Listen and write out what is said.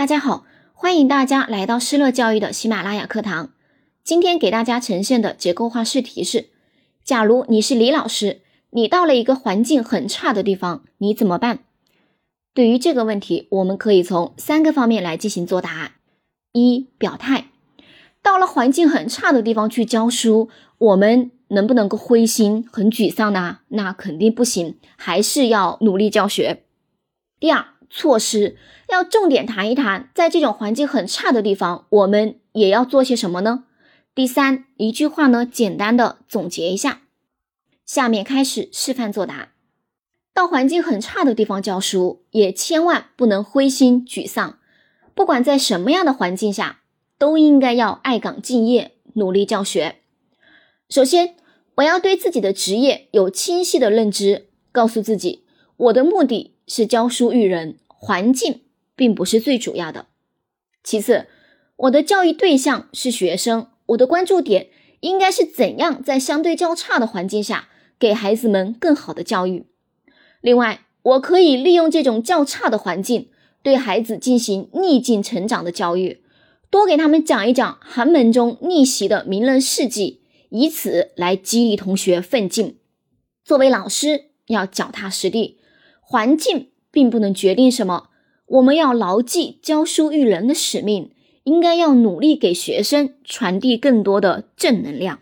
大家好，欢迎大家来到施乐教育的喜马拉雅课堂。今天给大家呈现的结构化试题是：假如你是李老师，你到了一个环境很差的地方，你怎么办？对于这个问题，我们可以从三个方面来进行作答。一、表态。到了环境很差的地方去教书，我们能不能够灰心、很沮丧呢？那肯定不行，还是要努力教学。第二，措施要重点谈一谈，在这种环境很差的地方，我们也要做些什么呢？第三，一句话呢，简单的总结一下。下面开始示范作答。到环境很差的地方教书，也千万不能灰心沮丧。不管在什么样的环境下，都应该要爱岗敬业，努力教学。首先，我要对自己的职业有清晰的认知，告诉自己，我的目的是教书育人，环境并不是最主要的。其次，我的教育对象是学生，我的关注点应该是怎样在相对较差的环境下，给孩子们更好的教育。另外，我可以利用这种较差的环境，对孩子进行逆境成长的教育。多给他们讲一讲寒门中逆袭的名人事迹，以此来激励同学奋进。作为老师，要脚踏实地，环境并不能决定什么，我们要牢记教书育人的使命，应该要努力给学生传递更多的正能量。